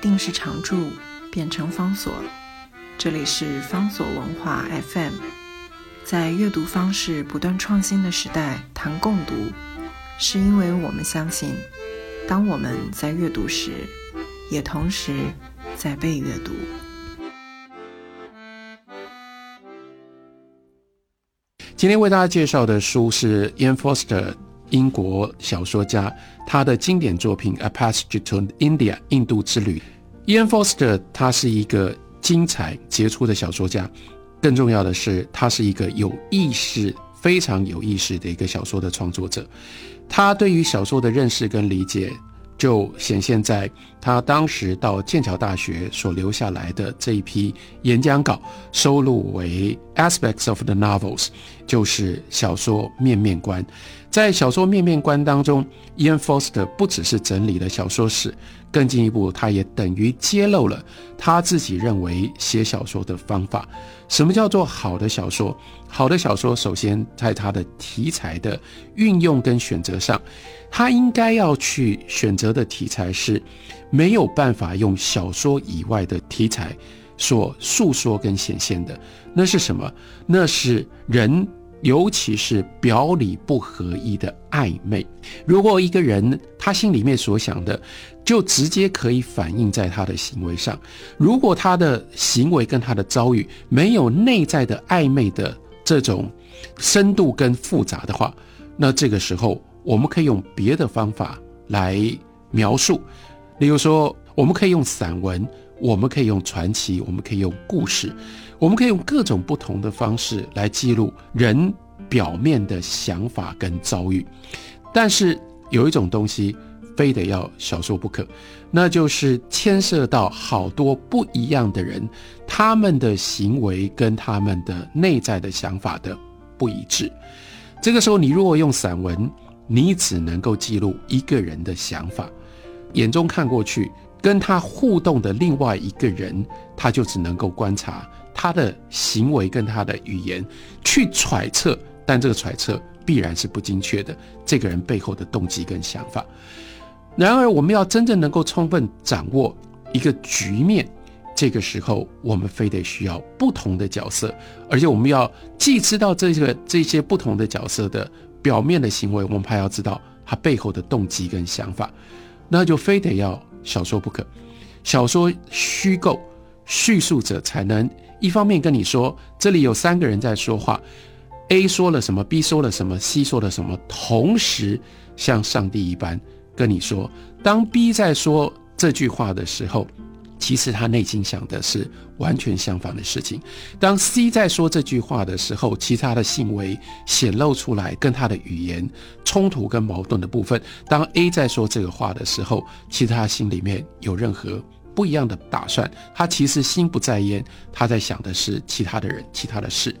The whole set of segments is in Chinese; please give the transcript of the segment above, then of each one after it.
定是常驻，变成方所。这里是方所文化 FM，在阅读方式不断创新的时代，谈共读，是因为我们相信，当我们在阅读时，也同时在被阅读。今天为大家介绍的书是 Ian Foster，英国小说家，他的经典作品《A Passage to India》印度之旅。Ian Foster 他是一个精彩杰出的小说家，更重要的是，他是一个有意识、非常有意识的一个小说的创作者。他对于小说的认识跟理解。就显现在他当时到剑桥大学所留下来的这一批演讲稿，收录为 Aspects of the Novels，就是小说面面观。在小说面面观当中，Ian Foster 不只是整理了小说史，更进一步，他也等于揭露了他自己认为写小说的方法。什么叫做好的小说？好的小说，首先在它的题材的运用跟选择上。他应该要去选择的题材是没有办法用小说以外的题材所诉说跟显现的。那是什么？那是人，尤其是表里不合一的暧昧。如果一个人他心里面所想的，就直接可以反映在他的行为上。如果他的行为跟他的遭遇没有内在的暧昧的这种深度跟复杂的话，那这个时候。我们可以用别的方法来描述，例如说，我们可以用散文，我们可以用传奇，我们可以用故事，我们可以用各种不同的方式来记录人表面的想法跟遭遇。但是有一种东西非得要小说不可，那就是牵涉到好多不一样的人，他们的行为跟他们的内在的想法的不一致。这个时候，你如果用散文，你只能够记录一个人的想法，眼中看过去，跟他互动的另外一个人，他就只能够观察他的行为跟他的语言，去揣测，但这个揣测必然是不精确的。这个人背后的动机跟想法。然而，我们要真正能够充分掌握一个局面，这个时候我们非得需要不同的角色，而且我们要既知道这个这些不同的角色的。表面的行为，我们还要知道他背后的动机跟想法，那就非得要小说不可。小说虚构叙述者才能一方面跟你说，这里有三个人在说话，A 说了什么，B 说了什么，C 说了什么，同时像上帝一般跟你说，当 B 在说这句话的时候。其实他内心想的是完全相反的事情。当 C 在说这句话的时候，其他的行为显露出来跟他的语言冲突跟矛盾的部分。当 A 在说这个话的时候，其他心里面有任何不一样的打算。他其实心不在焉，他在想的是其他的人、其他的事。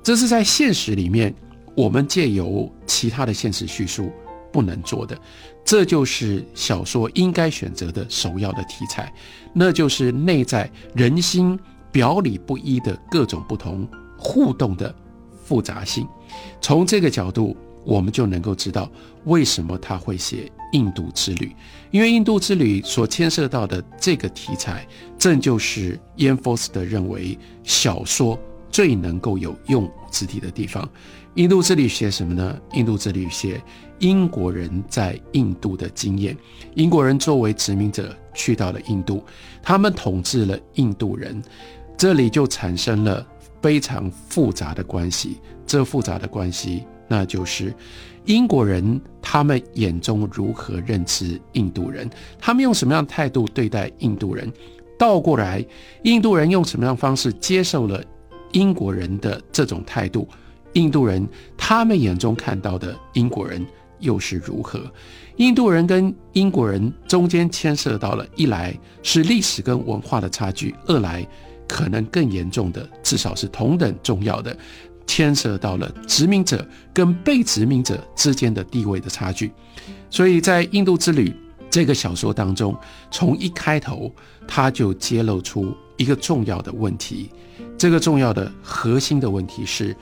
这是在现实里面，我们借由其他的现实叙述不能做的。这就是小说应该选择的首要的题材，那就是内在人心表里不一的各种不同互动的复杂性。从这个角度，我们就能够知道为什么他会写印度之旅，因为印度之旅所牵涉到的这个题材，正就是燕佛斯特认为小说最能够有用之地的地方。印度之旅写什么呢？印度之旅写。英国人在印度的经验，英国人作为殖民者去到了印度，他们统治了印度人，这里就产生了非常复杂的关系。这复杂的关系，那就是英国人他们眼中如何认知印度人，他们用什么样的态度对待印度人，倒过来，印度人用什么样的方式接受了英国人的这种态度，印度人他们眼中看到的英国人。又是如何？印度人跟英国人中间牵涉到了，一来是历史跟文化的差距，二来可能更严重的，至少是同等重要的，牵涉到了殖民者跟被殖民者之间的地位的差距。所以在《印度之旅》这个小说当中，从一开头他就揭露出一个重要的问题，这个重要的核心的问题是，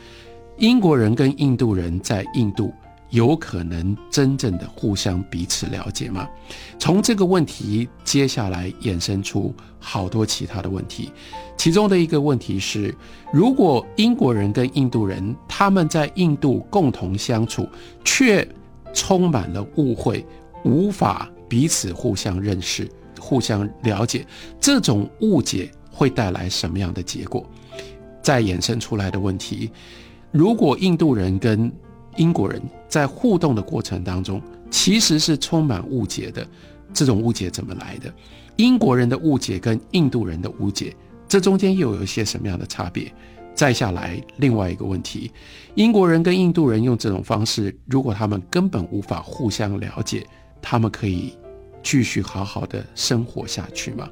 英国人跟印度人在印度。有可能真正的互相彼此了解吗？从这个问题，接下来衍生出好多其他的问题。其中的一个问题是，如果英国人跟印度人他们在印度共同相处，却充满了误会，无法彼此互相认识、互相了解，这种误解会带来什么样的结果？再衍生出来的问题，如果印度人跟英国人在互动的过程当中，其实是充满误解的。这种误解怎么来的？英国人的误解跟印度人的误解，这中间又有一些什么样的差别？再下来，另外一个问题：英国人跟印度人用这种方式，如果他们根本无法互相了解，他们可以继续好好的生活下去吗？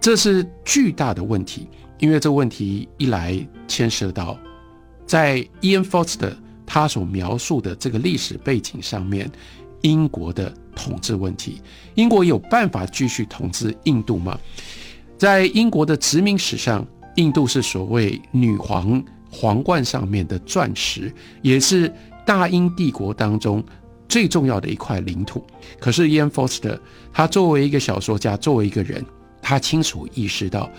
这是巨大的问题，因为这问题一来牵涉到在 Ian Foster。他所描述的这个历史背景上面，英国的统治问题，英国有办法继续统治印度吗？在英国的殖民史上，印度是所谓女皇皇冠上面的钻石，也是大英帝国当中最重要的一块领土。可是，Ian Foster 他作为一个小说家，作为一个人，他清楚意识到，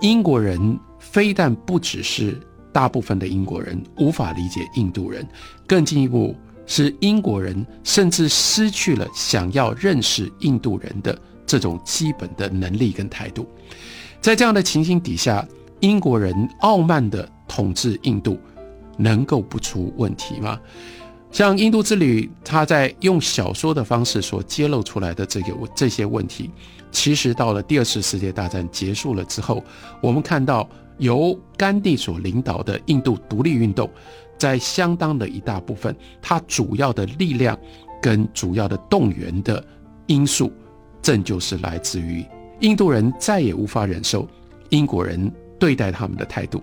英国人非但不只是。大部分的英国人无法理解印度人，更进一步是英国人甚至失去了想要认识印度人的这种基本的能力跟态度。在这样的情形底下，英国人傲慢的统治印度，能够不出问题吗？像《印度之旅》，他在用小说的方式所揭露出来的这个这些问题，其实到了第二次世界大战结束了之后，我们看到。由甘地所领导的印度独立运动，在相当的一大部分，它主要的力量跟主要的动员的因素，正就是来自于印度人再也无法忍受英国人对待他们的态度。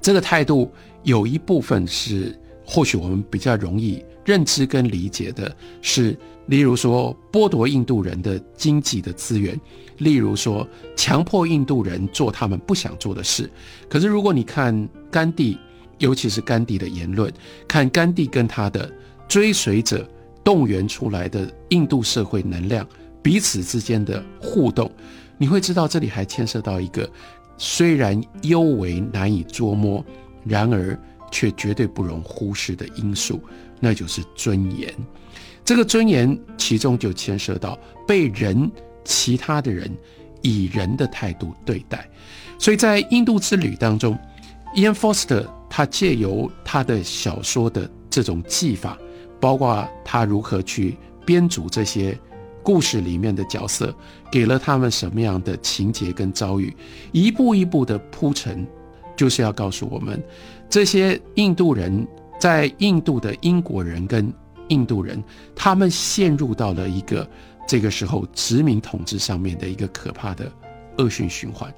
这个态度有一部分是，或许我们比较容易认知跟理解的，是例如说剥夺印度人的经济的资源。例如说，强迫印度人做他们不想做的事。可是，如果你看甘地，尤其是甘地的言论，看甘地跟他的追随者动员出来的印度社会能量彼此之间的互动，你会知道这里还牵涉到一个虽然尤为难以捉摸，然而却绝对不容忽视的因素，那就是尊严。这个尊严其中就牵涉到被人。其他的人以人的态度对待，所以在印度之旅当中，Ian Foster 他借由他的小说的这种技法，包括他如何去编组这些故事里面的角色，给了他们什么样的情节跟遭遇，一步一步的铺陈，就是要告诉我们，这些印度人在印度的英国人跟印度人，他们陷入到了一个。这个时候，殖民统治上面的一个可怕的恶性循环，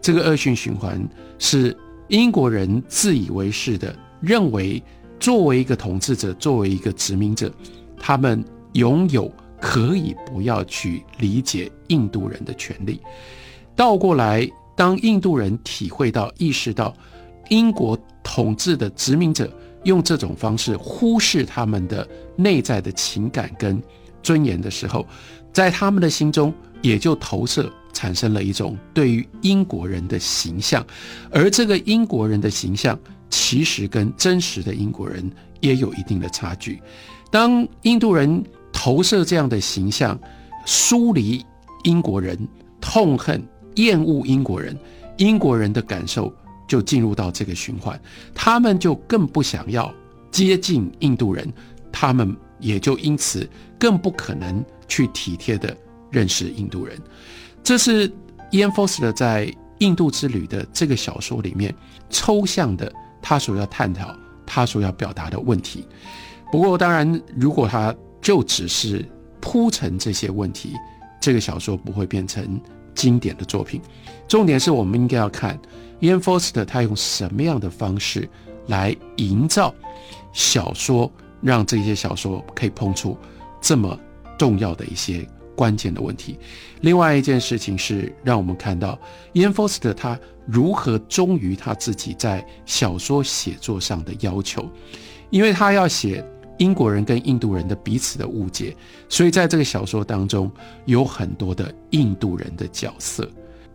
这个恶性循环是英国人自以为是的认为，作为一个统治者，作为一个殖民者，他们拥有可以不要去理解印度人的权利。倒过来，当印度人体会到、意识到英国统治的殖民者用这种方式忽视他们的内在的情感跟。尊严的时候，在他们的心中也就投射产生了一种对于英国人的形象，而这个英国人的形象其实跟真实的英国人也有一定的差距。当印度人投射这样的形象，疏离英国人，痛恨、厌恶英国人，英国人的感受就进入到这个循环，他们就更不想要接近印度人，他们。也就因此更不可能去体贴的认识印度人，这是 Ian Foster 在《印度之旅》的这个小说里面抽象的他所要探讨、他所要表达的问题。不过，当然，如果他就只是铺陈这些问题，这个小说不会变成经典的作品。重点是我们应该要看 Ian Foster 他用什么样的方式来营造小说。让这些小说可以碰出这么重要的一些关键的问题。另外一件事情是，让我们看到伊恩·福斯特他如何忠于他自己在小说写作上的要求，因为他要写英国人跟印度人的彼此的误解，所以在这个小说当中有很多的印度人的角色。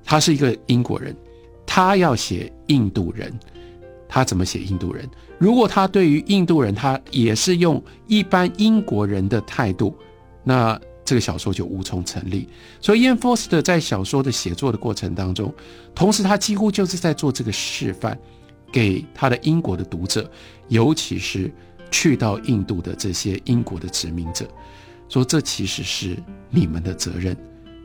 他是一个英国人，他要写印度人，他怎么写印度人？如果他对于印度人，他也是用一般英国人的态度，那这个小说就无从成立。所以 Ian Forster 在小说的写作的过程当中，同时他几乎就是在做这个示范，给他的英国的读者，尤其是。去到印度的这些英国的殖民者，说这其实是你们的责任。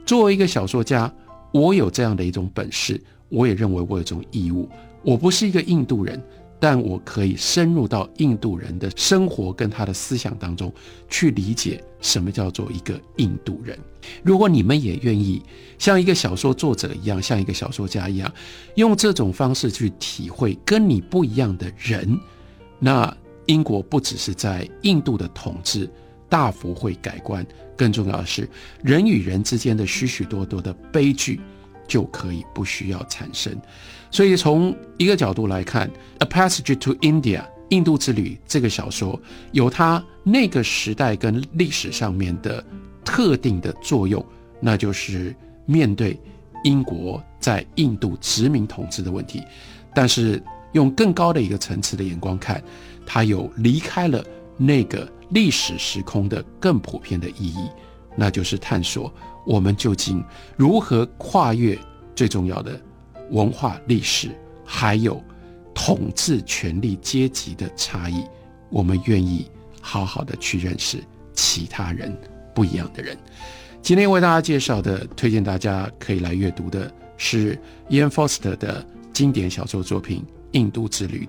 作为一个小说家，我有这样的一种本事，我也认为我有这种义务。我不是一个印度人，但我可以深入到印度人的生活跟他的思想当中，去理解什么叫做一个印度人。如果你们也愿意像一个小说作者一样，像一个小说家一样，用这种方式去体会跟你不一样的人，那。英国不只是在印度的统治大幅会改观，更重要的是人与人之间的许许多多的悲剧就可以不需要产生。所以从一个角度来看，《A Passage to India》印度之旅这个小说有它那个时代跟历史上面的特定的作用，那就是面对英国在印度殖民统治的问题，但是用更高的一个层次的眼光看。它有离开了那个历史时空的更普遍的意义，那就是探索我们究竟如何跨越最重要的文化历史，还有统治权力阶级的差异。我们愿意好好的去认识其他人不一样的人。今天为大家介绍的，推荐大家可以来阅读的是 Ian Foster 的经典小说作品《印度之旅》。